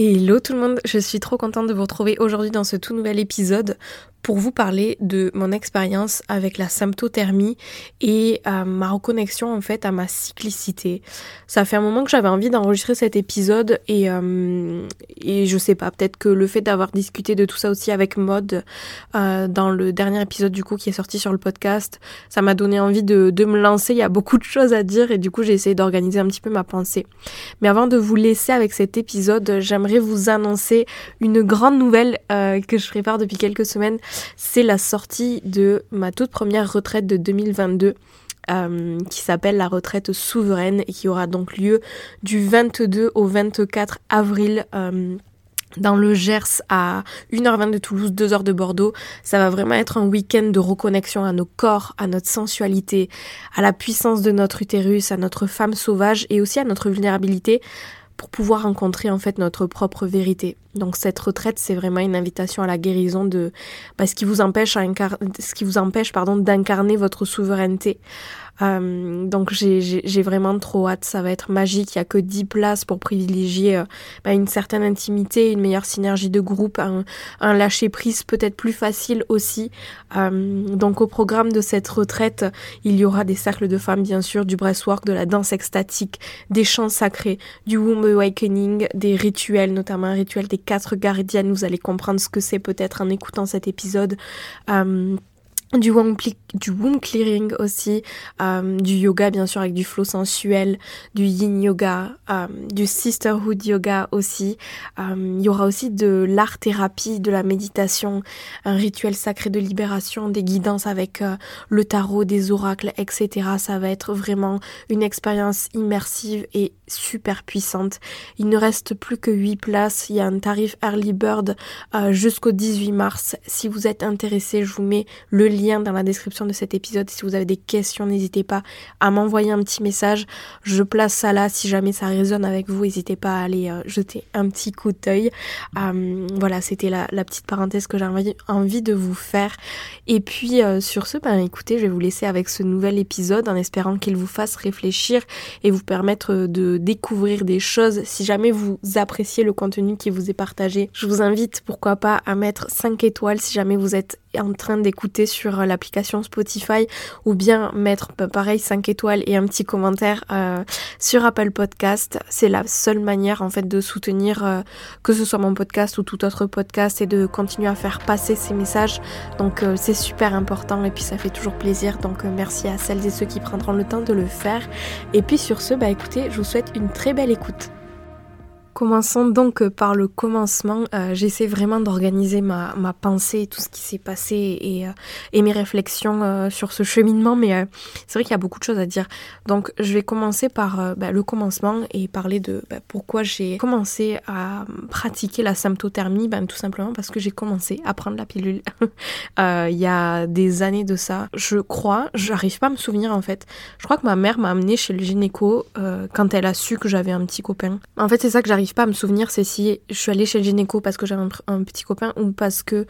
Hello tout le monde, je suis trop contente de vous retrouver aujourd'hui dans ce tout nouvel épisode pour vous parler de mon expérience avec la symptothermie et euh, ma reconnexion en fait à ma cyclicité. Ça fait un moment que j'avais envie d'enregistrer cet épisode et, euh, je sais pas, peut-être que le fait d'avoir discuté de tout ça aussi avec Mode euh, dans le dernier épisode du coup qui est sorti sur le podcast, ça m'a donné envie de, de me lancer. Il y a beaucoup de choses à dire et du coup j'ai essayé d'organiser un petit peu ma pensée. Mais avant de vous laisser avec cet épisode, j'aimerais vous annoncer une grande nouvelle que je prépare depuis quelques semaines c'est la sortie de ma toute première retraite de 2022. Euh, qui s'appelle la retraite souveraine et qui aura donc lieu du 22 au 24 avril euh, dans le Gers à 1h20 de Toulouse, 2h de Bordeaux. Ça va vraiment être un week-end de reconnexion à nos corps, à notre sensualité, à la puissance de notre utérus, à notre femme sauvage et aussi à notre vulnérabilité pour pouvoir rencontrer en fait notre propre vérité. Donc cette retraite, c'est vraiment une invitation à la guérison de bah, ce qui vous empêche à ce qui vous empêche pardon d'incarner votre souveraineté. Euh, donc j'ai vraiment trop hâte, ça va être magique. Il y a que 10 places pour privilégier euh, bah, une certaine intimité, une meilleure synergie de groupe, un, un lâcher prise peut-être plus facile aussi. Euh, donc au programme de cette retraite, il y aura des cercles de femmes bien sûr, du breastwork, de la danse extatique, des chants sacrés, du womb awakening, des rituels, notamment un rituel des quatre gardiennes. Vous allez comprendre ce que c'est peut-être en écoutant cet épisode. Euh, du womb, du womb clearing aussi, euh, du yoga bien sûr avec du flow sensuel, du yin yoga, euh, du sisterhood yoga aussi. Euh, il y aura aussi de l'art thérapie, de la méditation, un rituel sacré de libération, des guidances avec le tarot, des oracles, etc. Ça va être vraiment une expérience immersive et super puissante. Il ne reste plus que 8 places. Il y a un tarif early bird jusqu'au 18 mars. Si vous êtes intéressé, je vous mets le lien lien dans la description de cet épisode. Si vous avez des questions, n'hésitez pas à m'envoyer un petit message. Je place ça là. Si jamais ça résonne avec vous, n'hésitez pas à aller euh, jeter un petit coup d'œil. Euh, voilà, c'était la, petite parenthèse que j'avais envie de vous faire. Et puis euh, sur ce, ben écoutez, je vais vous laisser avec ce nouvel épisode en espérant qu'il vous fasse réfléchir et vous permettre de découvrir des choses. Si jamais vous appréciez le contenu qui vous est partagé, je vous invite pourquoi pas à mettre 5 étoiles si jamais vous êtes en train d'écouter sur l'application Spotify ou bien mettre bah, pareil 5 étoiles et un petit commentaire euh, sur Apple Podcast. C'est la seule manière en fait de soutenir euh, que ce soit mon podcast ou tout autre podcast et de continuer à faire passer ces messages. Donc c'est super important et puis ça fait toujours plaisir. Donc merci à celles et ceux qui prendront le temps de le faire. Et puis sur ce, bah écoutez, je vous souhaite une très belle écoute. Commençons donc par le commencement. Euh, j'essaie vraiment d'organiser ma, pensée, tout ce qui s'est passé et, euh, mes réflexions euh, sur ce cheminement, mais c'est vrai qu'il y a beaucoup de choses à dire. Donc je vais commencer par bah, le commencement et parler de bah, pourquoi j'ai commencé à pratiquer la symptothermie. Ben, tout simplement parce que j'ai commencé à prendre la pilule il y a des années de ça. Je crois, j'arrive pas à me souvenir en fait. Je crois que ma mère m'a amené chez le gynéco quand elle a su que j'avais un petit copain. En fait c'est ça que j'arrive pas à me souvenir, c'est si je suis allée chez le gynéco parce que j'avais un, petit copain ou parce que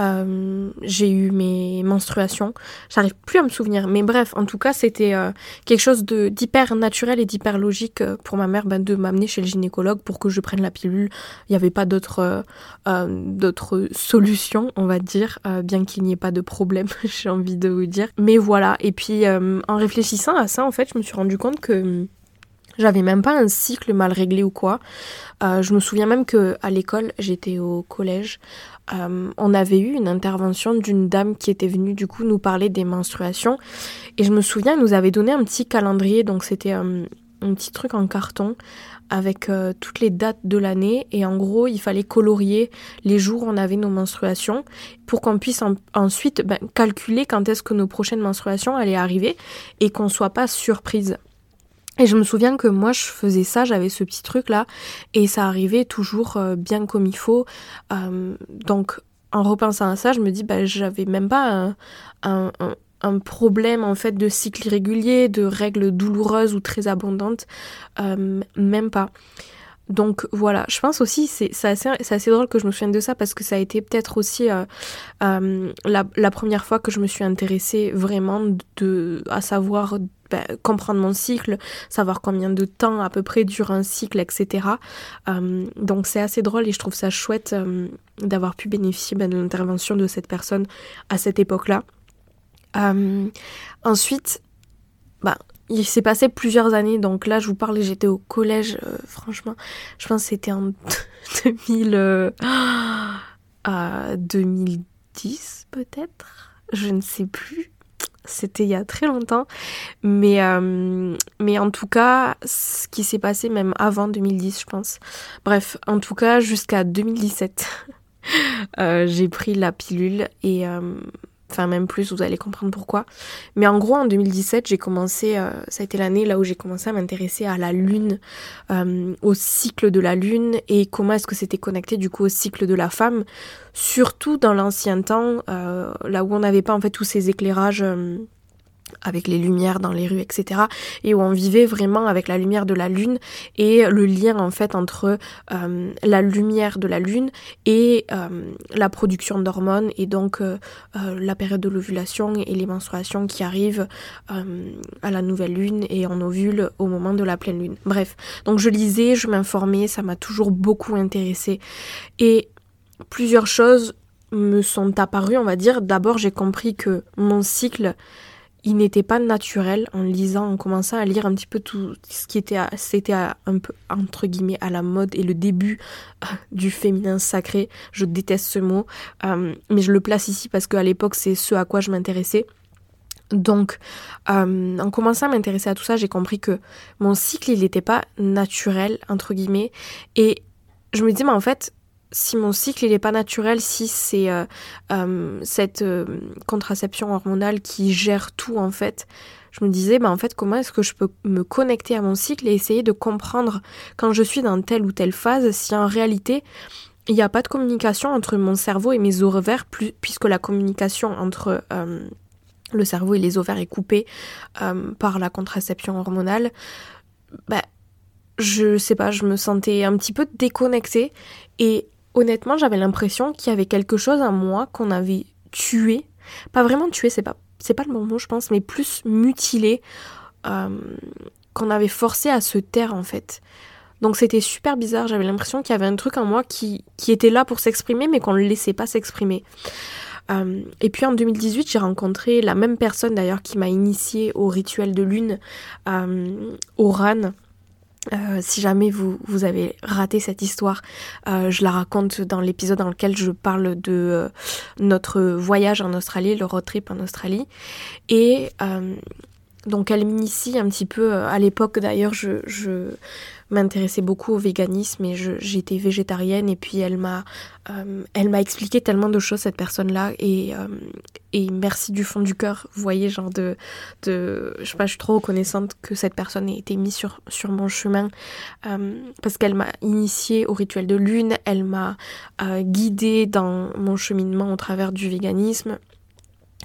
euh, j'ai eu mes menstruations. J'arrive plus à me souvenir. Mais bref, en tout cas, c'était euh, quelque chose d'hyper naturel et d'hyper logique euh, pour ma mère ben, de m'amener chez le gynécologue pour que je prenne la pilule. Il n'y avait pas d'autres d'autres solutions, on va dire, bien qu'il n'y ait pas de problème, j'ai envie de vous dire. Mais voilà. Et puis, en réfléchissant à ça, en fait, je me suis rendu compte que j'avais même pas un cycle mal réglé ou quoi. Euh, je me souviens même que à l'école, j'étais au collège, euh, on avait eu une intervention d'une dame qui était venue du coup nous parler des menstruations et je me souviens, elle nous avait donné un petit calendrier, donc c'était euh, un petit truc en carton avec toutes les dates de l'année et en gros il fallait colorier les jours où on avait nos menstruations pour qu'on puisse ensuite ben, calculer quand est-ce que nos prochaines menstruations allaient arriver et qu'on soit pas surprise. Et je me souviens que moi je faisais ça, j'avais ce petit truc là et ça arrivait toujours euh, bien comme il faut. Euh, donc en repensant à ça, je me dis bah j'avais même pas un, un, problème en fait de cycle irrégulier, de règles douloureuses ou très abondantes, euh, même pas. Donc voilà, je pense aussi, c'est assez, drôle que je me souvienne de ça parce que ça a été peut-être aussi euh, euh, la, première fois que je me suis intéressée vraiment à savoir ben, comprendre mon cycle, savoir combien de temps à peu près dure un cycle, etc. donc c'est assez drôle et je trouve ça chouette d'avoir pu bénéficier ben, de l'intervention de cette personne à cette époque-là. Euh, ensuite, bah, il s'est passé plusieurs années, donc là je vous parle, j'étais au collège, euh, franchement, je pense que c'était en 2000, 2010 euh, peut-être, je ne sais plus, c'était il y a très longtemps, mais, mais en tout cas, ce qui s'est passé même avant 2010, je pense. Bref, en tout cas, jusqu'à 2017, j'ai pris la pilule et enfin même plus, vous allez comprendre pourquoi. Mais en gros, en 2017, j'ai commencé, euh, ça a été l'année là où j'ai commencé à m'intéresser à la Lune, euh, au cycle de la Lune et comment est-ce que c'était connecté du coup au cycle de la femme, surtout dans l'ancien temps, euh, là où on n'avait pas en fait tous ces éclairages avec les lumières dans les rues, etc. Et où on vivait vraiment avec la lumière de la lune et le lien en fait entre euh, la lumière de la lune et euh, la production d'hormones et donc euh, la période de l'ovulation et les menstruations qui arrivent à la nouvelle lune et en ovule au moment de la pleine lune. Bref, donc je lisais, je m'informais, ça m'a toujours beaucoup intéressée et plusieurs choses me sont apparues, on va dire. D'abord, j'ai compris que mon cycle il n'était pas naturel en lisant, en commençant à lire un petit peu tout ce qui était, c'était un peu entre guillemets à la mode et le début euh, du féminin sacré. Je déteste ce mot, euh, mais je le place ici parce qu'à l'époque c'est ce à quoi je m'intéressais. Donc, euh, en commençant à m'intéresser à tout ça, j'ai compris que mon cycle, il n'était pas naturel, entre guillemets. Et je me dis, mais en fait, si mon cycle il n'est pas naturel, si c'est euh, euh, cette euh, contraception hormonale qui gère tout en fait, je me disais bah en fait comment est-ce que je peux me connecter à mon cycle et essayer de comprendre quand je suis dans telle ou telle phase si en réalité il n'y a pas de communication entre mon cerveau et mes ovaires puisque la communication entre le cerveau et les ovaires est coupée par la contraception hormonale. Bah, je sais pas, je me sentais un petit peu déconnectée honnêtement, j'avais l'impression qu'il y avait quelque chose en moi qu'on avait tué. Pas vraiment tué, c'est pas, c'est pas le bon mot, je pense, mais plus mutilé, euh, qu'on avait forcé à se taire en fait. Donc c'était super bizarre, j'avais l'impression qu'il y avait un truc en moi qui, qui était là pour s'exprimer, mais qu'on ne le laissait pas s'exprimer. Euh, et puis en 2018, j'ai rencontré la même personne d'ailleurs qui m'a initiée au rituel de lune, euh, au RAN. Euh, si jamais vous, avez raté cette histoire, euh, je la raconte dans l'épisode dans lequel je parle de euh, notre voyage en Australie, le road trip en Australie. Et donc elle m'initie un petit peu, à l'époque d'ailleurs je m'intéressais beaucoup au véganisme et j'étais végétarienne et puis elle m'a euh, elle m'a expliqué tellement de choses cette personne là et, euh, et merci du fond du cœur vous voyez genre de, de je sais pas je suis trop reconnaissante que cette personne ait été mise sur, sur mon chemin euh, parce qu'elle m'a initiée au rituel de lune elle m'a guidée dans mon cheminement au travers du véganisme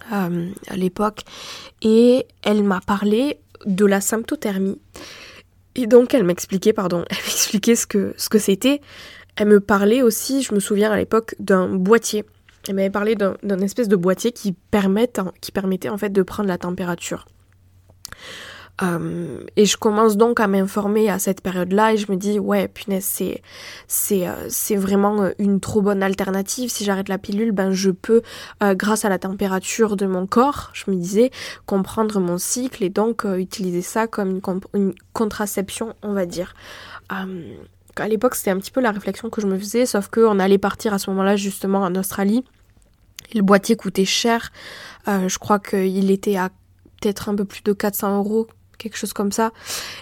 à l'époque et elle m'a parlé de la symptothermie et donc elle m'expliquait, pardon, elle m'expliquait ce que ce que c'était. Elle me parlait aussi, je me souviens à l'époque, d'un boîtier. Elle m'avait parlé d'un espèce de boîtier qui, qui permettait en fait de prendre la température. Euh, et je commence donc à m'informer à cette période-là et je me dis ouais punaise c'est c'est euh, c'est vraiment euh, une trop bonne alternative. Si j'arrête la pilule ben je peux grâce à la température de mon corps je me disais comprendre mon cycle et donc utiliser ça comme une, contraception on va dire. À l'époque c'était un petit peu la réflexion que je me faisais sauf que on allait partir à ce moment-là justement en Australie. Le boîtier coûtait cher. Je crois qu'il était à peut-être un peu plus de 400 euros quelque chose comme ça.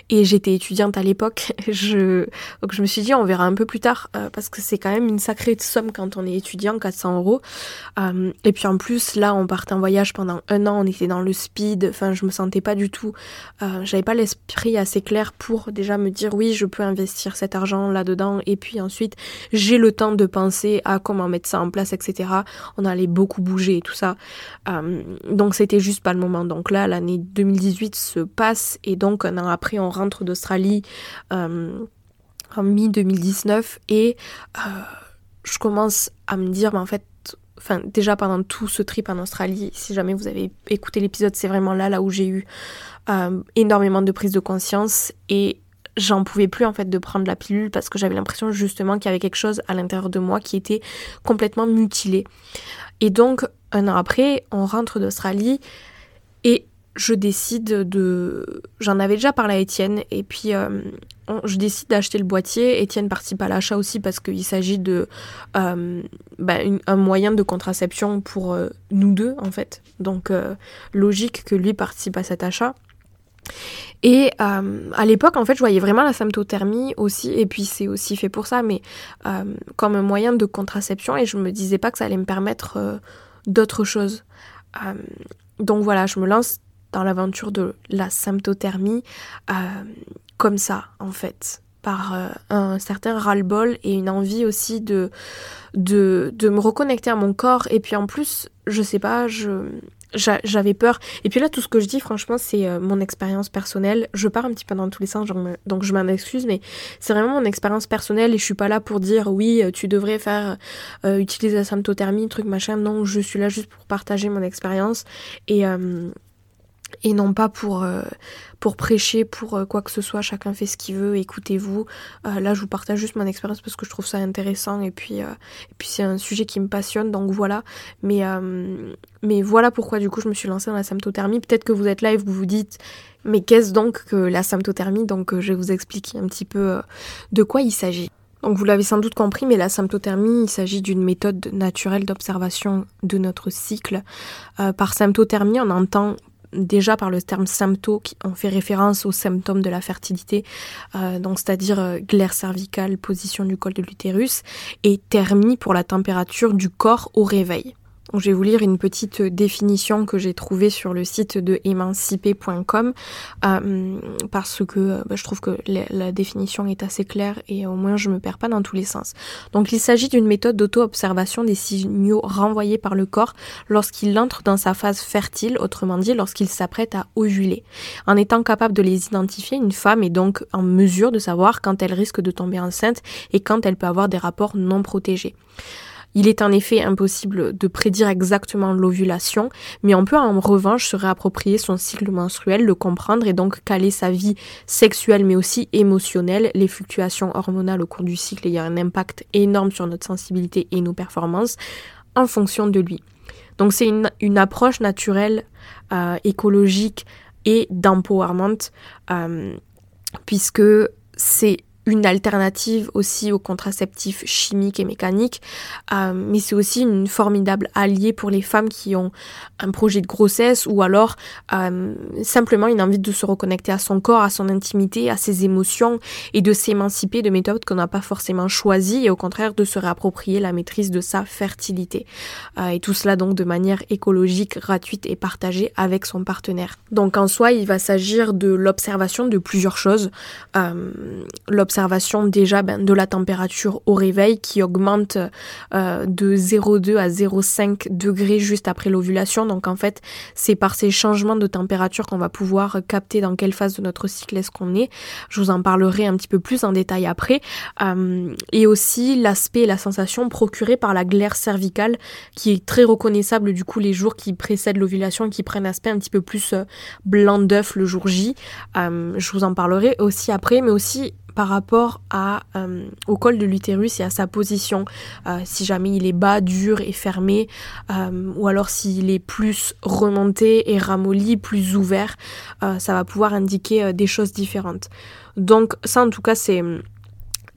Et j'étais étudiante à l'époque. Je... Donc je me suis dit, on verra un peu plus tard, euh, parce que c'est quand même une sacrée somme quand on est étudiant, 400 euros. Euh, et puis en plus, là, on partait en voyage pendant un an, on était dans le speed, enfin, je me sentais pas du tout, euh, j'avais pas l'esprit assez clair pour déjà me dire, oui, je peux investir cet argent là-dedans, et puis ensuite, j'ai le temps de penser à comment mettre ça en place, etc. On allait beaucoup bouger et tout ça. donc c'était juste pas le moment. Donc là, l'année 2018 se passe et donc un an après on rentre d'Australie euh, en mi-2019 et euh, je commence à me dire mais en fait enfin déjà pendant tout ce trip en Australie si jamais vous avez écouté l'épisode c'est vraiment là là où j'ai eu euh, énormément de prise de conscience. Et j'en pouvais plus en fait de prendre la pilule parce que j'avais l'impression justement qu'il y avait quelque chose à l'intérieur de moi qui était complètement mutilé. Et donc un an après, on rentre d'Australie et je décide de... J'en avais déjà parlé à Étienne et puis euh, je décide d'acheter le boîtier. Étienne participe à l'achat aussi parce qu'il s'agit de euh, bah, un moyen de contraception pour euh, nous deux en fait. Donc logique que lui participe à cet achat. Et à l'époque, en fait, je voyais vraiment la symptothermie aussi, et puis c'est aussi fait pour ça, mais comme un moyen de contraception, et je me disais pas que ça allait me permettre d'autres choses. donc voilà, je me lance dans l'aventure de la symptothermie euh, comme ça, en fait par euh, un certain ras-le-bol et une envie aussi de, de, me reconnecter à mon corps. Et puis en plus, je sais pas, j'avais peur. Et puis là, tout ce que je dis, franchement, c'est euh, mon expérience personnelle. Je pars un petit peu dans tous les sens, donc je m'en excuse, mais c'est vraiment mon expérience personnelle et je suis pas là pour dire oui, tu devrais faire utiliser la symptothermie, truc machin. Non, je suis là juste pour partager mon expérience et et non pas pour, euh, pour prêcher, pour euh, quoi que ce soit, chacun fait ce qu'il veut, écoutez-vous. Euh, là, je vous partage juste mon expérience parce que je trouve ça intéressant et puis, puis c'est un sujet qui me passionne, donc voilà. Mais, mais voilà pourquoi du coup je me suis lancée dans la symptothermie. Peut-être que vous êtes là et vous vous dites, mais qu'est-ce donc que la symptothermie? Donc je vais vous expliquer un petit peu de quoi il s'agit. Donc vous l'avez sans doute compris, mais la symptothermie, il s'agit d'une méthode naturelle d'observation de notre cycle. par symptothermie, on entend déjà par le terme symptôme qui en fait référence aux symptômes de la fertilité, euh, donc c'est-à-dire euh, glaire cervicale, position du col de l'utérus, et thermie pour la température du corps au réveil je vais vous lire une petite définition que j'ai trouvée sur le site de émancipé.com euh, parce que euh, bah, je trouve que la, définition est assez claire et au moins je me perds pas dans tous les sens. Donc il s'agit d'une méthode d'auto-observation des signaux renvoyés par le corps lorsqu'il entre dans sa phase fertile, autrement dit lorsqu'il s'apprête à ovuler. En étant capable de les identifier, une femme est donc en mesure de savoir quand elle risque de tomber enceinte et quand elle peut avoir des rapports non protégés. Il est en effet impossible de prédire exactement l'ovulation, mais on peut en revanche se réapproprier son cycle menstruel, le comprendre et donc caler sa vie sexuelle mais aussi émotionnelle. Les fluctuations hormonales au cours du cycle ayant un impact énorme sur notre sensibilité et nos performances en fonction de lui. Donc c'est une, approche naturelle, euh, écologique et d'empowerment, euh, puisque c'est une alternative aussi aux contraceptifs chimiques et mécaniques, euh, mais c'est aussi une formidable alliée pour les femmes qui ont un projet de grossesse ou alors euh, simplement une envie de se reconnecter à son corps, à son intimité, à ses émotions et de s'émanciper de méthodes qu'on n'a pas forcément choisies et au contraire de se réapproprier la maîtrise de sa fertilité. Euh, et tout cela donc de manière écologique, gratuite et partagée avec son partenaire. Donc en soi, il va s'agir de l'observation de plusieurs choses. Observation déjà ben, de la température au réveil qui augmente euh, de 0,2 à 0,5 degrés juste après l'ovulation. Donc en fait, c'est par ces changements de température qu'on va pouvoir capter dans quelle phase de notre cycle est-ce qu'on est. Je vous en parlerai un petit peu plus en détail après. Euh, et aussi l'aspect et la sensation procurée par la glaire cervicale qui est très reconnaissable du coup les jours qui précèdent l'ovulation qui prennent aspect un petit peu plus euh, blanc d'œuf le jour J. je vous en parlerai aussi après, mais aussi par rapport euh, au col de l'utérus et à sa position. Euh, si jamais il est bas, dur et fermé, euh, ou alors s'il est plus remonté et ramolli, plus ouvert, ça va pouvoir indiquer des choses différentes. Donc ça en tout cas c'est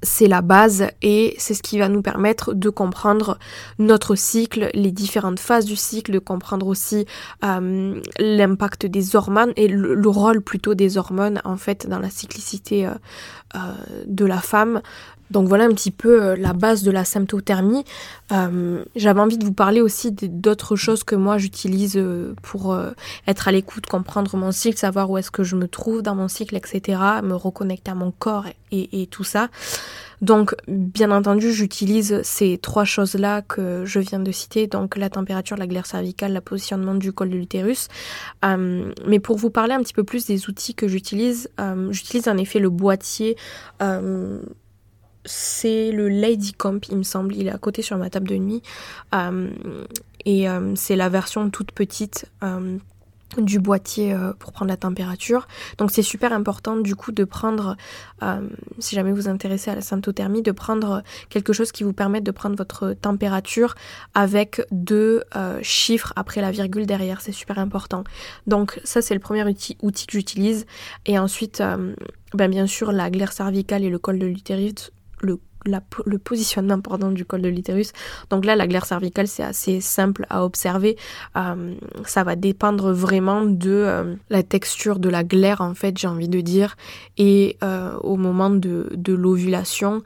c'est la base et c'est ce qui va nous permettre de comprendre notre cycle, les différentes phases du cycle, de comprendre aussi euh, l'impact des hormones et le, rôle plutôt des hormones en fait dans la cyclicité euh, euh, de la femme. Donc voilà un petit peu la base de la symptothermie. J'avais envie de vous parler aussi d'autres choses que moi j'utilise pour être à l'écoute, comprendre mon cycle, savoir où est-ce que je me trouve dans mon cycle, etc. Me reconnecter à mon corps et, tout ça. Donc, bien entendu, j'utilise ces trois choses-là que je viens de citer, donc la température, la glaire cervicale, le positionnement du col de l'utérus. Euh, mais pour vous parler un petit peu plus des outils que j'utilise, euh, j'utilise en effet le boîtier. Euh, c'est le Lady Comp, il me semble. Il est à côté sur ma table de nuit. et c'est la version toute petite du boîtier euh, pour prendre la température. Donc c'est super important du coup de prendre, euh, si jamais vous intéressez à la symptothermie, de prendre quelque chose qui vous permette de prendre votre température avec deux euh, chiffres après la virgule derrière. C'est super important. Donc ça c'est le premier outil, outil que j'utilise. Et ensuite, ben, bien sûr, la glaire cervicale et le col de l'utérus le positionnement pardon, du col de l'utérus. Donc là, la glaire cervicale, c'est assez simple à observer. Euh, ça va dépendre vraiment de euh, la texture de la glaire, en fait, j'ai envie de dire, et euh, au moment de, l'ovulation,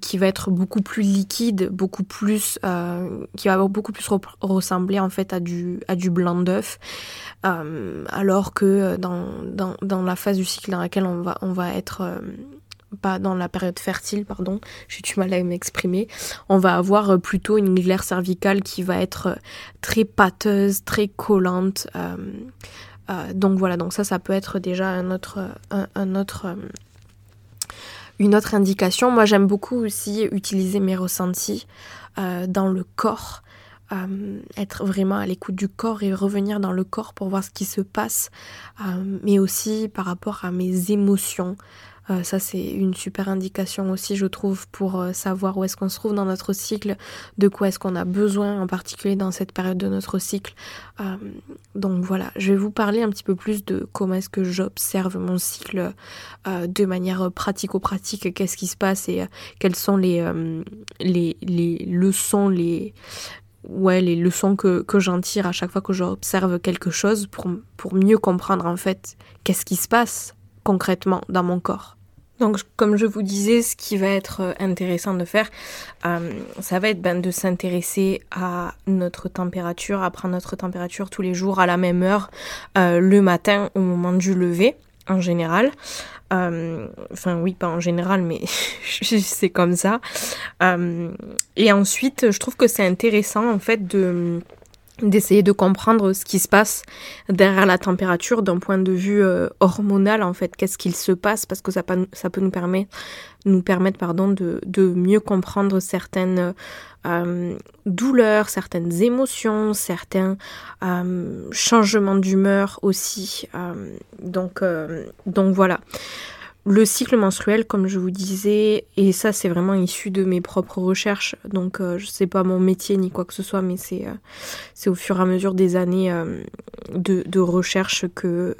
qui va être beaucoup plus liquide, beaucoup plus, qui va beaucoup plus ressembler en fait à du, à du blanc d'œuf. alors que dans, dans, dans, la phase du cycle dans laquelle on va, on va être pas dans la période fertile, pardon, j'ai du mal à m'exprimer, on va avoir euh, plutôt une glaire cervicale qui va être euh, très pâteuse, très collante. Euh, donc voilà, donc ça, ça peut être déjà une autre indication. Moi, j'aime beaucoup aussi utiliser mes ressentis dans le corps. être vraiment à l'écoute du corps et revenir dans le corps pour voir ce qui se passe, mais aussi par rapport à mes émotions, euh, ça, c'est une super indication aussi, je trouve, pour euh, savoir où est-ce qu'on se trouve dans notre cycle, de quoi est-ce qu'on a besoin, en particulier dans cette période de notre cycle. Euh, donc voilà, je vais vous parler un petit peu plus de comment est-ce que j'observe mon cycle de manière pratico-pratique, qu'est-ce qui se passe et quelles sont les, les, les leçons, les, ouais, les leçons que, que j'en tire à chaque fois que j'observe quelque chose pour, pour mieux comprendre en fait qu'est-ce qui se passe concrètement dans mon corps. Donc, comme je vous disais, ce qui va être euh, intéressant de faire, euh, ça va être ben, de s'intéresser à notre température, à prendre notre température tous les jours à la même heure, euh, le matin au moment du lever, en général. enfin, oui, pas en général, mais c'est comme ça. et ensuite, je trouve que c'est intéressant, en fait, de d'essayer de comprendre ce qui se passe derrière la température d'un point de vue euh, hormonal en fait. Qu'est-ce qu'il se passe? Parce que ça, peut nous permettre nous permettre pardon de, mieux comprendre certaines euh, douleurs certaines émotions certains euh, changements d'humeur aussi donc voilà le cycle menstruel, comme je vous disais, et ça c'est vraiment issu de mes propres recherches, donc euh, je sais pas mon métier ni quoi que ce soit, mais c'est euh, au fur et à mesure des années euh, de, de, recherche que,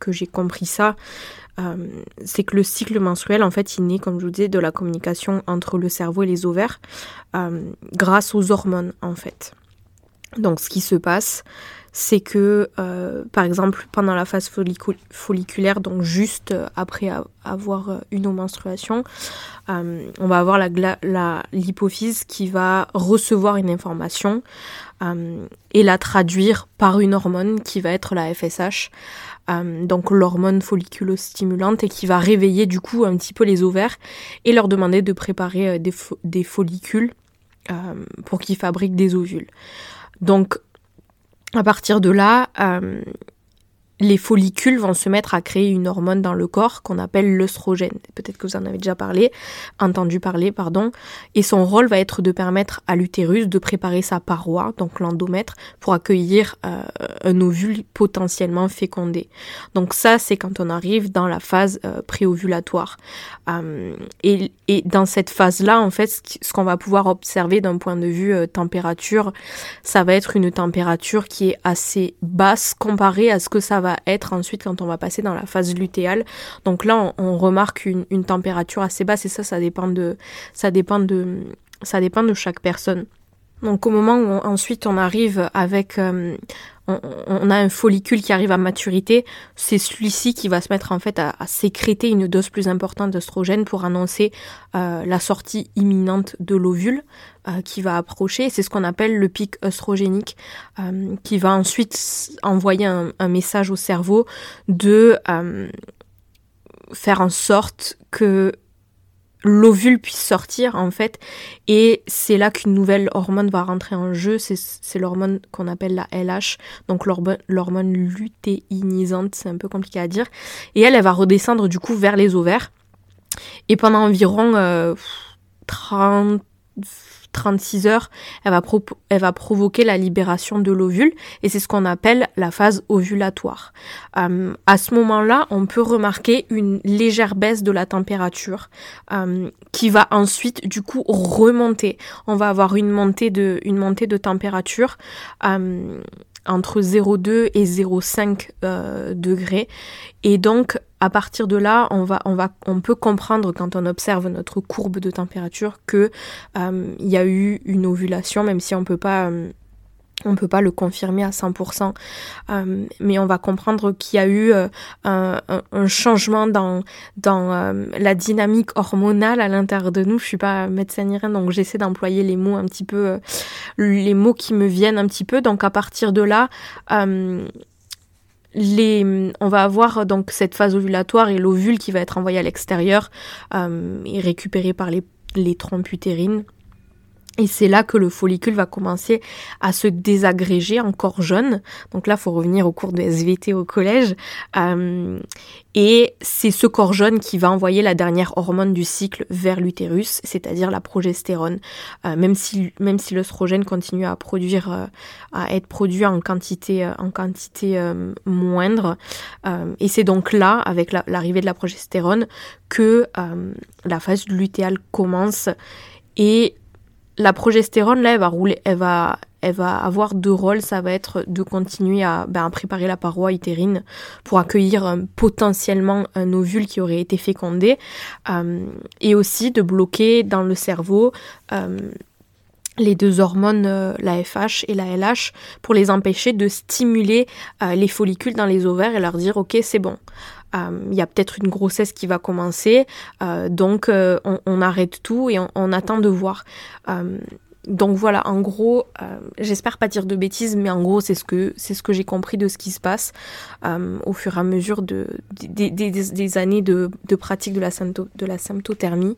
que j'ai compris ça. c'est que le cycle menstruel, en fait, il naît, comme je vous disais, de la communication entre le cerveau et les ovaires grâce aux hormones, en fait. Donc, ce qui se passe, c'est que, euh, par exemple, pendant la phase folliculaire, donc juste euh, après avoir euh, une menstruation, on va avoir l'hypophyse la, qui va recevoir une information et la traduire par une hormone qui va être la FSH, donc l'hormone folliculostimulante, et qui va réveiller du coup un petit peu les ovaires et leur demander de préparer des, des follicules pour qu'ils fabriquent des ovules. Donc à partir de là, euh, les follicules vont se mettre à créer une hormone dans le corps qu'on appelle l'œstrogène. Peut-être que vous en avez déjà parlé, entendu parler, pardon. Et son rôle va être de permettre à l'utérus de préparer sa paroi, donc l'endomètre, pour accueillir euh, un ovule potentiellement fécondé. Donc ça, c'est quand on arrive dans la phase euh, préovulatoire. Euh, et, et, dans cette phase-là, en fait, ce qu'on va pouvoir observer d'un point de vue température, ça va être une température qui est assez basse comparée à ce que ça va être ensuite quand on va passer dans la phase lutéale. Donc là, on, remarque une, une, température assez basse et ça, ça dépend de, ça dépend de, ça dépend de chaque personne. Donc au moment où ensuite on arrive avec euh, on, a un follicule qui arrive à maturité, c'est celui-ci qui va se mettre en fait à, sécréter une dose plus importante d'oestrogène pour annoncer euh, la sortie imminente de l'ovule euh, qui va approcher. C'est ce qu'on appelle le pic œstrogénique qui va ensuite envoyer un message au cerveau de faire en sorte que l'ovule puisse sortir en fait. Et c'est là qu'une nouvelle hormone va rentrer en jeu. C'est l'hormone qu'on appelle la LH donc l'hormone lutéinisante c'est un peu compliqué à dire. Et elle elle va redescendre du coup vers les ovaires. Et pendant environ 30 euh, 36 heures, elle va, provoquer la libération de l'ovule et c'est ce qu'on appelle la phase ovulatoire. Euh, à ce moment-là, on peut remarquer une légère baisse de la température euh, qui va ensuite du coup remonter. On va avoir une montée de, température. Euh, entre 0,2 et 0,5 euh, degrés. Et donc, à partir de là, on, va, on, va, on peut comprendre quand on observe notre courbe de température que euh, il y a eu une ovulation, même si on peut pas euh, on ne peut pas le confirmer à 100%, euh, mais on va comprendre qu'il y a eu un, changement dans, dans la dynamique hormonale à l'intérieur de nous. Je suis pas médecin ni rien, donc j'essaie d'employer les mots un petit peu, les mots qui me viennent un petit peu. Donc à partir de là, les, on va avoir donc cette phase ovulatoire et l'ovule qui va être envoyé à l'extérieur et récupéré par les, les trompes utérines et c'est là que le follicule va commencer à se désagréger encore jeune. Donc là, il faut revenir au cours de SVT au collège. Euh, et c'est ce corps jeune qui va envoyer la dernière hormone du cycle vers l'utérus, c'est-à-dire la progestérone. Euh, même si, même si l'œstrogène continue à produire, euh, à être produit en quantité, en quantité moindre. et c'est donc là, avec l'arrivée de la progestérone, que la phase lutéale commence. Et la progestérone, là, elle va rouler, elle va, elle va avoir deux rôles. Ça va être de continuer à, ben, préparer la paroi utérine pour accueillir euh, potentiellement un ovule qui aurait été fécondé, euh, et aussi de bloquer dans le cerveau euh, les deux hormones, la FH et la LH, pour les empêcher de stimuler les follicules dans les ovaires et leur dire ok c'est bon, il y a peut-être une grossesse qui va commencer, donc on, arrête tout et on attend de voir donc voilà, en gros, euh, j'espère pas dire de bêtises, mais en gros, c'est ce que c'est ce que j'ai compris de ce qui se passe euh, au fur et à mesure de, des, années de, pratique de la, de la symptothermie.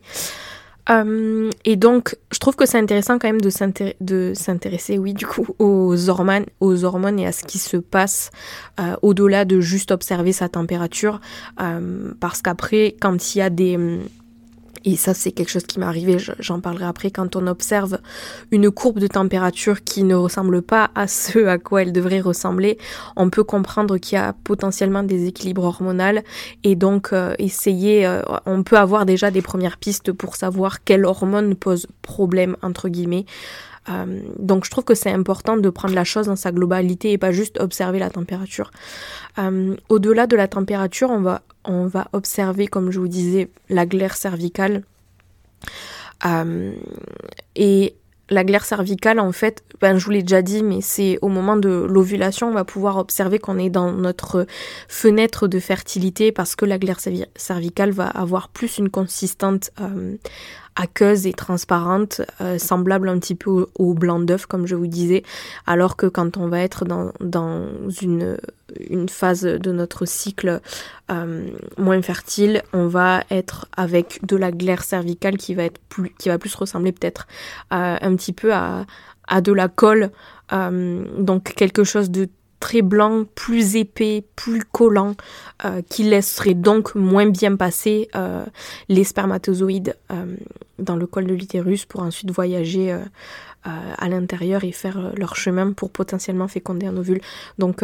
Euh, et donc, je trouve que c'est intéressant quand même de s'intéresser, oui, du coup, aux hormones, aux hormones et à ce qui se passe au-delà de juste observer sa température, parce qu'après, quand il y a des et ça, c'est quelque chose qui m'est arrivé, j'en parlerai après, quand on observe une courbe de température qui ne ressemble pas à ce à quoi elle devrait ressembler, on peut comprendre qu'il y a potentiellement des équilibres hormonaux et donc euh, essayer, euh, on peut avoir déjà des premières pistes pour savoir quelle hormone pose problème, entre guillemets. Euh, donc je trouve que c'est important de prendre la chose dans sa globalité et pas juste observer la température. Au-delà de la température, on va on va observer, comme je vous disais, la glaire cervicale. Euh, et la glaire cervicale, en fait, ben, je vous l'ai déjà dit, mais c'est au moment de l'ovulation, on va pouvoir observer qu'on est dans notre fenêtre de fertilité parce que la glaire cervicale va avoir plus une consistante euh, aqueuse et transparente, euh, semblable un petit peu au, blanc d'œuf, comme je vous disais, alors que quand on va être dans, une, phase de notre cycle euh, moins fertile, on va être avec de la glaire cervicale qui va être plus, qui va plus ressembler peut-être un petit peu à, de la colle, euh, donc quelque chose de très blanc, plus épais, plus collant, euh, qui laisserait donc moins bien passer euh, les spermatozoïdes euh, dans le col de l'utérus pour ensuite voyager à l'intérieur et faire leur chemin pour potentiellement féconder un ovule. Donc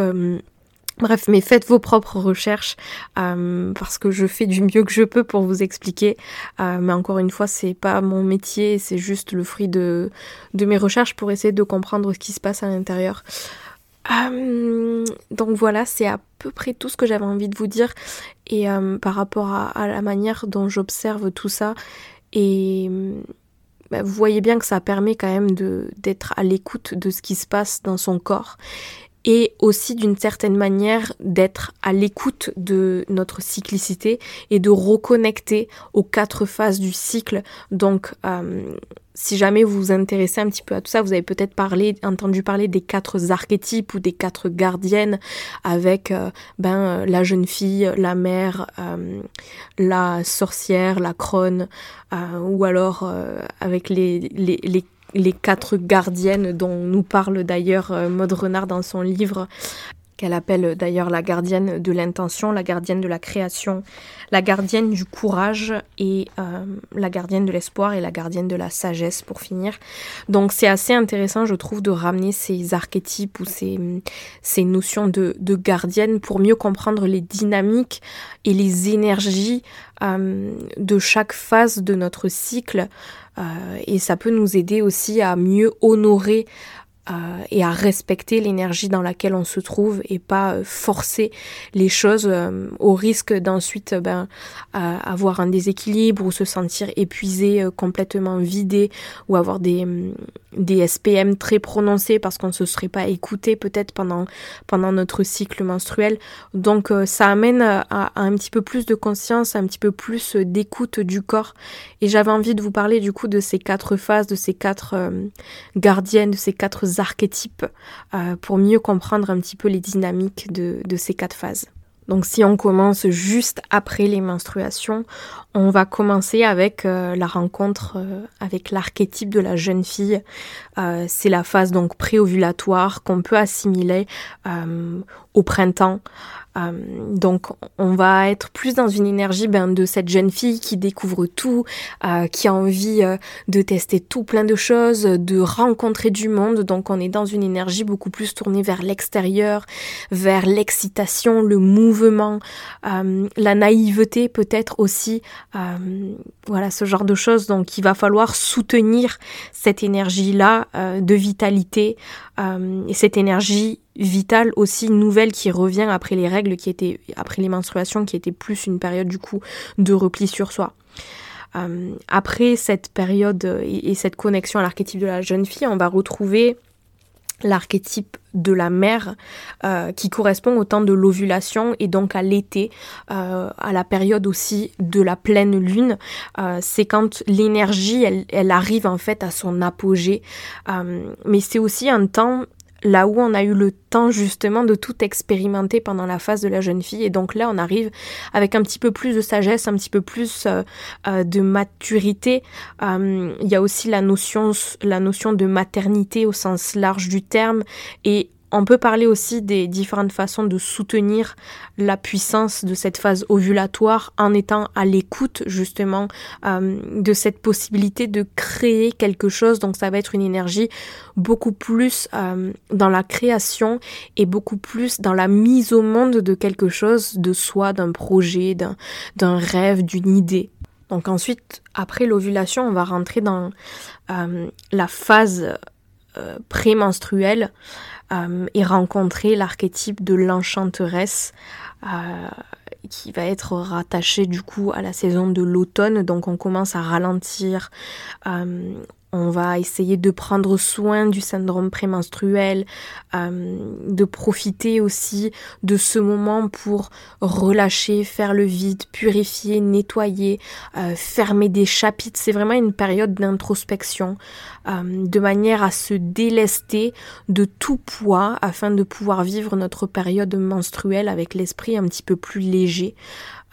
Bref, mais faites vos propres recherches parce que je fais du mieux que je peux pour vous expliquer. mais encore une fois, c'est pas mon métier, c'est juste le fruit de, de mes recherches pour essayer de comprendre ce qui se passe à l'intérieur. Donc voilà, c'est à peu près tout ce que j'avais envie de vous dire. Et par rapport à, la manière dont j'observe tout ça, et bah, vous voyez bien que ça permet quand même d'être à l'écoute de ce qui se passe dans son corps et aussi d'une certaine manière d'être à l'écoute de notre cyclicité et de reconnecter aux quatre phases du cycle. Donc, euh, si jamais vous vous intéressez un petit peu à tout ça, vous avez peut-être parlé, entendu parler des quatre archétypes ou des quatre gardiennes avec euh, ben, euh, la jeune fille, la mère, la sorcière, la crone, ou alors avec les, les, les les quatre gardiennes dont nous parle d'ailleurs euh, Maud Renard dans son livre qu'elle appelle d'ailleurs la gardienne de l'intention, la gardienne de la création, la gardienne du courage et euh, la gardienne de l'espoir et la gardienne de la sagesse pour finir. Donc c'est assez intéressant je trouve de ramener ces archétypes ou ces, ces notions de, de gardienne pour mieux comprendre les dynamiques et les énergies euh, de chaque phase de notre cycle euh, et ça peut nous aider aussi à mieux honorer euh, et à respecter l'énergie dans laquelle on se trouve et pas euh, forcer les choses euh, au risque d'ensuite ben, avoir un déséquilibre ou se sentir épuisé, complètement vidé ou avoir des, mm, des SPM très prononcés parce qu'on ne se serait pas écouté peut-être pendant, pendant notre cycle menstruel. Donc ça amène à, un petit peu plus de conscience, un petit peu plus d'écoute du corps. Et j'avais envie de vous parler du coup de ces quatre phases, de ces quatre gardiennes, de ces quatre archétypes euh, pour mieux comprendre un petit peu les dynamiques de, ces quatre phases. Donc si on commence juste après les menstruations, on va commencer avec euh, la rencontre euh, avec l'archétype de la jeune fille. c'est la phase donc préovulatoire qu'on peut assimiler au printemps. Euh, donc on va être plus dans une énergie ben, de cette jeune fille qui découvre tout, euh, qui a envie euh, de tester tout plein de choses, de rencontrer du monde. Donc on est dans une énergie beaucoup plus tournée vers l'extérieur, vers l'excitation, le mouvement, la naïveté peut-être aussi. voilà ce genre de choses. Donc il va falloir soutenir cette énergie-là de vitalité et cette énergie vitale aussi nouvelle qui revient après les règles qui étaient après les menstruations qui était plus une période du coup de repli sur soi. Euh, après cette période et, cette connexion à l'archétype de la jeune fille, on va retrouver l'archétype de la mère euh, qui correspond au temps de l'ovulation et donc à l'été, euh, à la période aussi de la pleine lune. c'est quand l'énergie elle, elle, arrive en fait à son apogée, mais c'est aussi un temps là où on a eu le temps justement de tout expérimenter pendant la phase de la jeune fille. Et donc là, on arrive avec un petit peu plus de sagesse, un petit peu plus euh, euh, de maturité. Euh, il y a aussi la notion, la notion de maternité au sens large du terme et on peut parler aussi des différentes façons de soutenir la puissance de cette phase ovulatoire en étant à l'écoute justement euh, de cette possibilité de créer quelque chose. Donc ça va être une énergie beaucoup plus euh, dans la création et beaucoup plus dans la mise au monde de quelque chose, de soi, d'un projet, d'un rêve, d'une idée. Donc ensuite, après l'ovulation, on va rentrer dans euh, la phase prémenstruelle euh, et rencontrer l'archétype de l'enchanteresse euh, qui va être rattaché du coup à la saison de l'automne. Donc on commence à ralentir, euh, on va essayer de prendre soin du syndrome prémenstruel, euh, de profiter aussi de ce moment pour relâcher, faire le vide, purifier, nettoyer, euh, fermer des chapitres. C'est vraiment une période d'introspection, euh, de manière à se délester de tout poids afin de pouvoir vivre notre période menstruelle avec l'esprit un petit peu plus léger.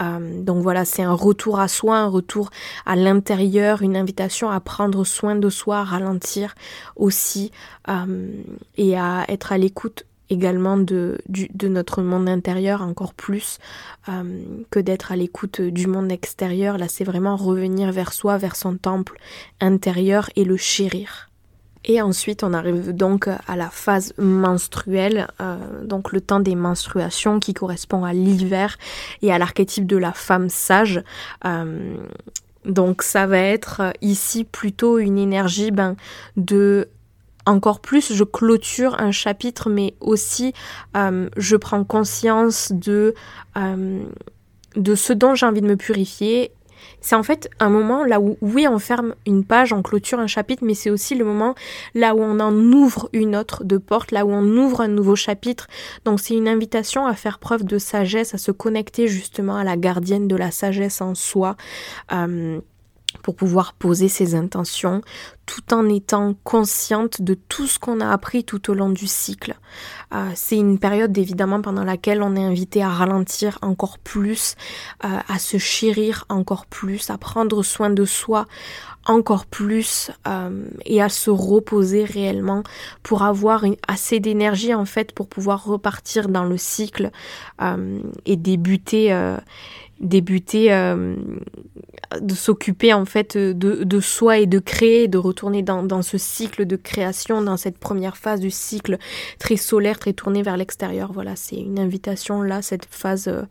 Euh, donc voilà, c'est un retour à soi, un retour à l'intérieur, une invitation à prendre soin de soi, à ralentir aussi euh, et à être à l'écoute également de, notre monde intérieur encore plus euh, que d'être à l'écoute du monde extérieur. Là, c'est vraiment revenir vers soi, vers son temple intérieur et le chérir. Et ensuite, on arrive donc à la phase menstruelle, euh, donc le temps des menstruations qui correspond à l'hiver et à l'archétype de la femme sage. Euh, donc ça va être ici plutôt une énergie ben, de encore plus je clôture un chapitre, mais aussi je prends conscience de, de ce dont j'ai envie de me purifier c'est en fait un moment là où, oui, on ferme une page, on clôture un chapitre, mais c'est aussi le moment là où on en ouvre une autre de porte, là où on ouvre un nouveau chapitre. Donc c'est une invitation à faire preuve de sagesse, à se connecter justement à la gardienne de la sagesse en soi. Euh, pour pouvoir poser ses intentions tout en étant consciente de tout ce qu'on a appris tout au long du cycle. Euh, c'est une période évidemment pendant laquelle on est invité à ralentir encore plus, euh, à se chérir encore plus, à prendre soin de soi encore plus euh, et à se reposer réellement pour avoir assez d'énergie en fait pour pouvoir repartir dans le cycle et débuter débuter, de s'occuper en fait de, de, soi et de créer, de retourner dans, ce cycle de création, dans cette première phase du cycle très solaire, très tourné vers l'extérieur. Voilà, c'est une invitation là, cette phase euh,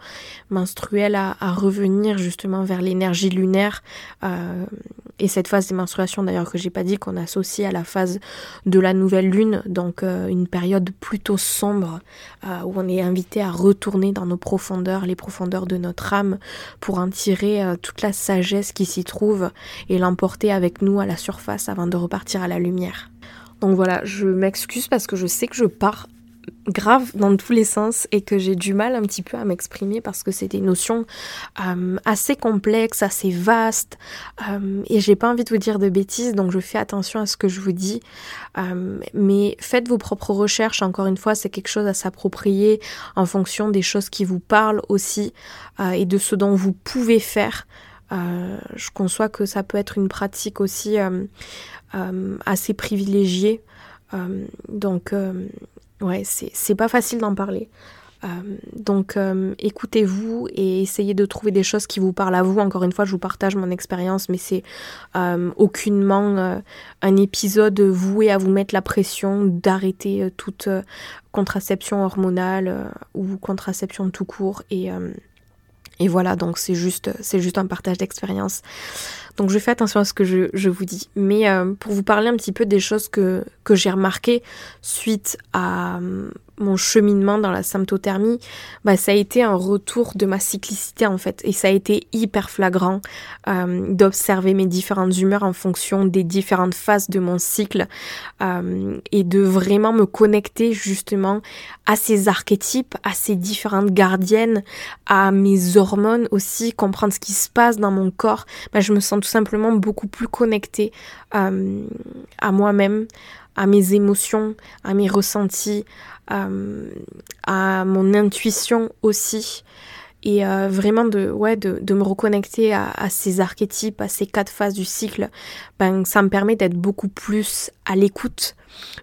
menstruelle à, à, revenir justement vers l'énergie lunaire euh, et cette phase des menstruations d'ailleurs que j'ai pas dit qu'on associe à la phase de la nouvelle lune, donc une période plutôt sombre où on est invité à retourner dans nos profondeurs, les profondeurs de notre âme pour en tirer euh, toute la sagesse qui s'y trouve et l'emporter avec nous à la surface avant de repartir à la lumière. Donc voilà, je m'excuse parce que je sais que je pars grave dans tous les sens et que j'ai du mal un petit peu à m'exprimer parce que c'est des notions euh, assez complexes, assez vastes euh, et j'ai pas envie de vous dire de bêtises donc je fais attention à ce que je vous dis. Euh, mais faites vos propres recherches. Encore une fois c'est quelque chose à s'approprier en fonction des choses qui vous parlent aussi et de ce dont vous pouvez faire. Je conçois que ça peut être une pratique aussi assez privilégiée. Donc Ouais, c'est pas facile d'en parler. Euh, donc euh, écoutez-vous et essayez de trouver des choses qui vous parlent à vous. Encore une fois, je vous partage mon expérience, mais c'est euh, aucunement un épisode voué à vous mettre la pression d'arrêter toute contraception hormonale ou contraception tout court. Et, et voilà, donc c'est juste, c'est juste un partage d'expérience. Donc je fais attention à ce que je, je vous dis. Mais pour vous parler un petit peu des choses que, que j'ai remarquées suite à mon cheminement dans la symptothermie, bah, ça a été un retour de ma cyclicité en fait. Et ça a été hyper flagrant euh, d'observer mes différentes humeurs en fonction des différentes phases de mon cycle euh, et de vraiment me connecter justement à ces archétypes, à ces différentes gardiennes, à mes hormones aussi, comprendre ce qui se passe dans mon corps. Bah, je me sens tout simplement beaucoup plus connectée euh, à moi-même, à mes émotions, à mes ressentis, euh, à mon intuition aussi et euh, vraiment de, ouais, de, me reconnecter à, ces archétypes, à ces quatre phases du cycle, ben, ça me permet d'être beaucoup plus à l'écoute,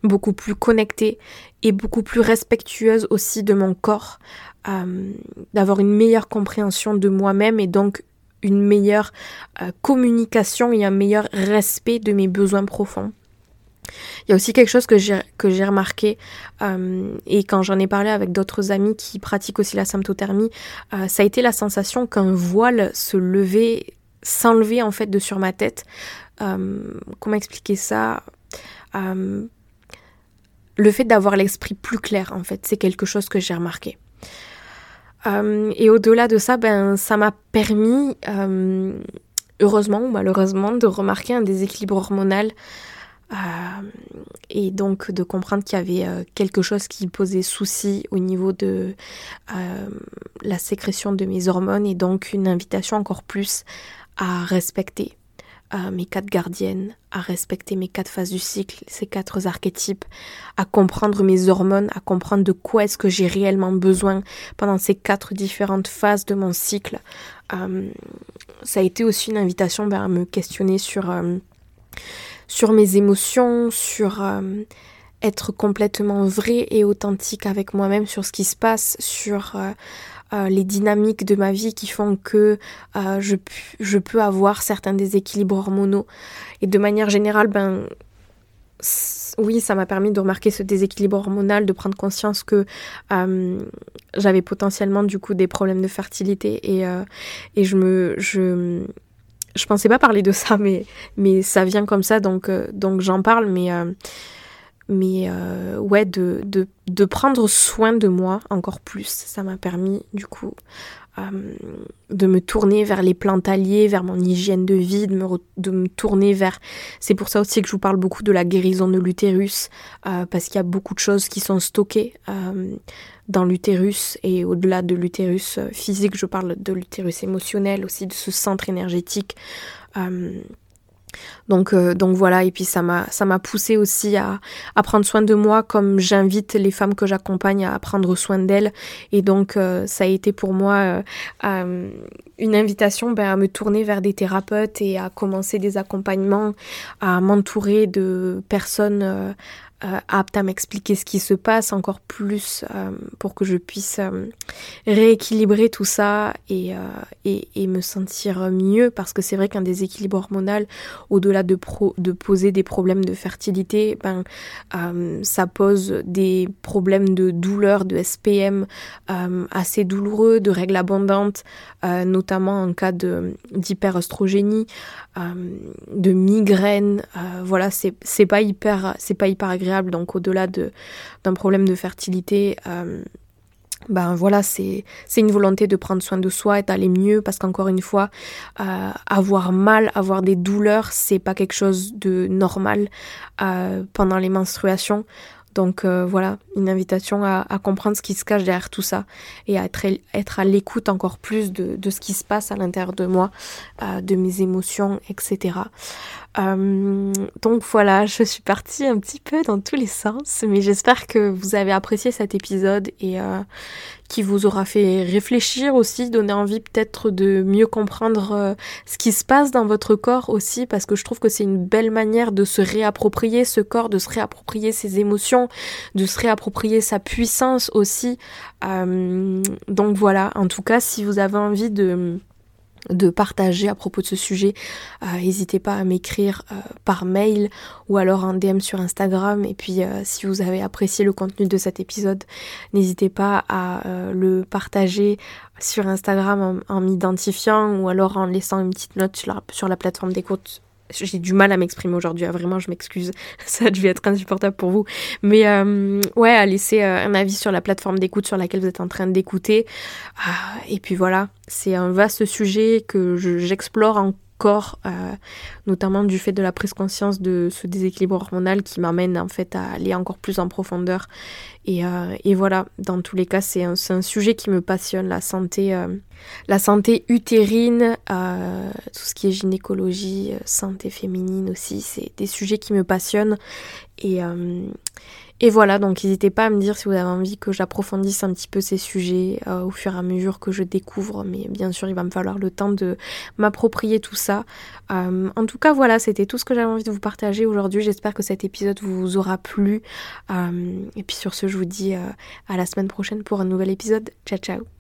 beaucoup plus connectée et beaucoup plus respectueuse aussi de mon corps, euh, d'avoir une meilleure compréhension de moi-même et donc une meilleure communication et un meilleur respect de mes besoins profonds. Il y a aussi quelque chose que j'ai, remarqué, euh, et quand j'en ai parlé avec d'autres amis qui pratiquent aussi la symptothermie, euh, ça a été la sensation qu'un voile se levait, s'enlevait en fait de sur ma tête. Euh, comment expliquer ça? Le fait d'avoir l'esprit plus clair, en fait, c'est quelque chose que j'ai remarqué. et au-delà de ça, ben, ça m'a permis, heureusement ou malheureusement, de remarquer un déséquilibre hormonal et donc de comprendre qu'il y avait euh, quelque chose qui posait souci au niveau de euh, la sécrétion de mes hormones et donc une invitation encore plus à respecter mes quatre gardiennes, à respecter mes quatre phases du cycle, ces quatre archétypes, à comprendre mes hormones, à comprendre de quoi est-ce que j'ai réellement besoin pendant ces quatre différentes phases de mon cycle. ça a été aussi une invitation ben, à me questionner sur sur mes émotions, sur euh, être complètement vrai et authentique avec moi-même, sur ce qui se passe, sur euh, euh, les dynamiques de ma vie qui font que je, je, peux avoir certains déséquilibres hormonaux. Et de manière générale, ben oui, ça m'a permis de remarquer ce déséquilibre hormonal, de prendre conscience que j'avais potentiellement du coup des problèmes de fertilité et, je me je pensais pas parler de ça, mais, mais ça vient comme ça, donc, euh, donc j'en parle. Mais euh, mais ouais, de, de, de, prendre soin de moi encore plus. Ça m'a permis du coup de me tourner vers les plantes alliées, vers mon hygiène de vie, de me, tourner vers... C'est pour ça aussi que je vous parle beaucoup de la guérison de l'utérus, euh, parce qu'il y a beaucoup de choses qui sont stockées euh, dans l'utérus et au-delà de l'utérus euh, physique, je parle de l'utérus émotionnel aussi, de ce centre énergétique. Donc, euh, donc voilà, et puis ça m'a, ça m'a poussé aussi à, prendre soin de moi, comme j'invite les femmes que j'accompagne à prendre soin d'elles. Et donc euh, ça a été pour moi euh, une invitation ben, à me tourner vers des thérapeutes et à commencer des accompagnements, à m'entourer de personnes euh, apte à m'expliquer ce qui se passe encore plus euh, pour que je puisse euh, rééquilibrer tout ça et, et, et, me sentir mieux parce que c'est vrai qu'un déséquilibre hormonal, au-delà de, de poser des problèmes de fertilité, ben, ça pose des problèmes de douleur, de SPM assez douloureux, de règles abondantes, notamment en cas d'hyperostrogénie, de migraine. voilà, c'est pas hyper, c'est pas hyper agréable donc au-delà d'un problème de fertilité, euh, ben voilà, c'est une volonté de prendre soin de soi et d'aller mieux parce qu'encore une fois, euh, avoir mal, avoir des douleurs, c'est pas quelque chose de normal euh, pendant les menstruations. Donc voilà, une invitation à, comprendre ce qui se cache derrière tout ça et à être, à l'écoute encore plus de, ce qui se passe à l'intérieur de moi, de mes émotions, etc. Euh, donc voilà, je suis partie un petit peu dans tous les sens, mais j'espère que vous avez apprécié cet épisode et euh, qui vous aura fait réfléchir aussi, donner envie peut-être de mieux comprendre euh, ce qui se passe dans votre corps aussi, parce que je trouve que c'est une belle manière de se réapproprier ce corps, de se réapproprier ses émotions, de se réapproprier sa puissance aussi. donc voilà, en tout cas, si vous avez envie de de partager à propos de ce sujet, euh, n'hésitez pas à m'écrire euh, par mail ou alors en DM sur Instagram. Et puis euh, si vous avez apprécié le contenu de cet épisode, n'hésitez pas à le partager sur Instagram en, m'identifiant ou alors en laissant une petite note sur la plateforme d'écoute j'ai du mal à m'exprimer aujourd'hui, hein, vraiment, je m'excuse, ça devait être insupportable pour vous. Mais euh, ouais, à laisser euh, un avis sur la plateforme d'écoute sur laquelle vous êtes en train d'écouter. Ah, et puis voilà, c'est un vaste sujet que j'explore en corps, euh, notamment du fait de la prise conscience de ce déséquilibre hormonal qui m'amène en fait à aller encore plus en profondeur. Et, euh, et voilà, dans tous les cas, c'est un, un, sujet qui me passionne, la santé, euh, la santé utérine, tout ce qui est gynécologie, santé féminine aussi, c'est des sujets qui me passionnent. Et, et voilà, donc n'hésitez pas à me dire si vous avez envie que j'approfondisse un petit peu ces sujets euh, au fur et à mesure que je découvre, mais bien sûr il va me falloir le temps de m'approprier tout ça. Euh, en tout cas voilà, c'était tout ce que j'avais envie de vous partager aujourd'hui. J'espère que cet épisode vous aura plu. Euh, et puis sur ce, je vous dis à la semaine prochaine pour un nouvel épisode. Ciao ciao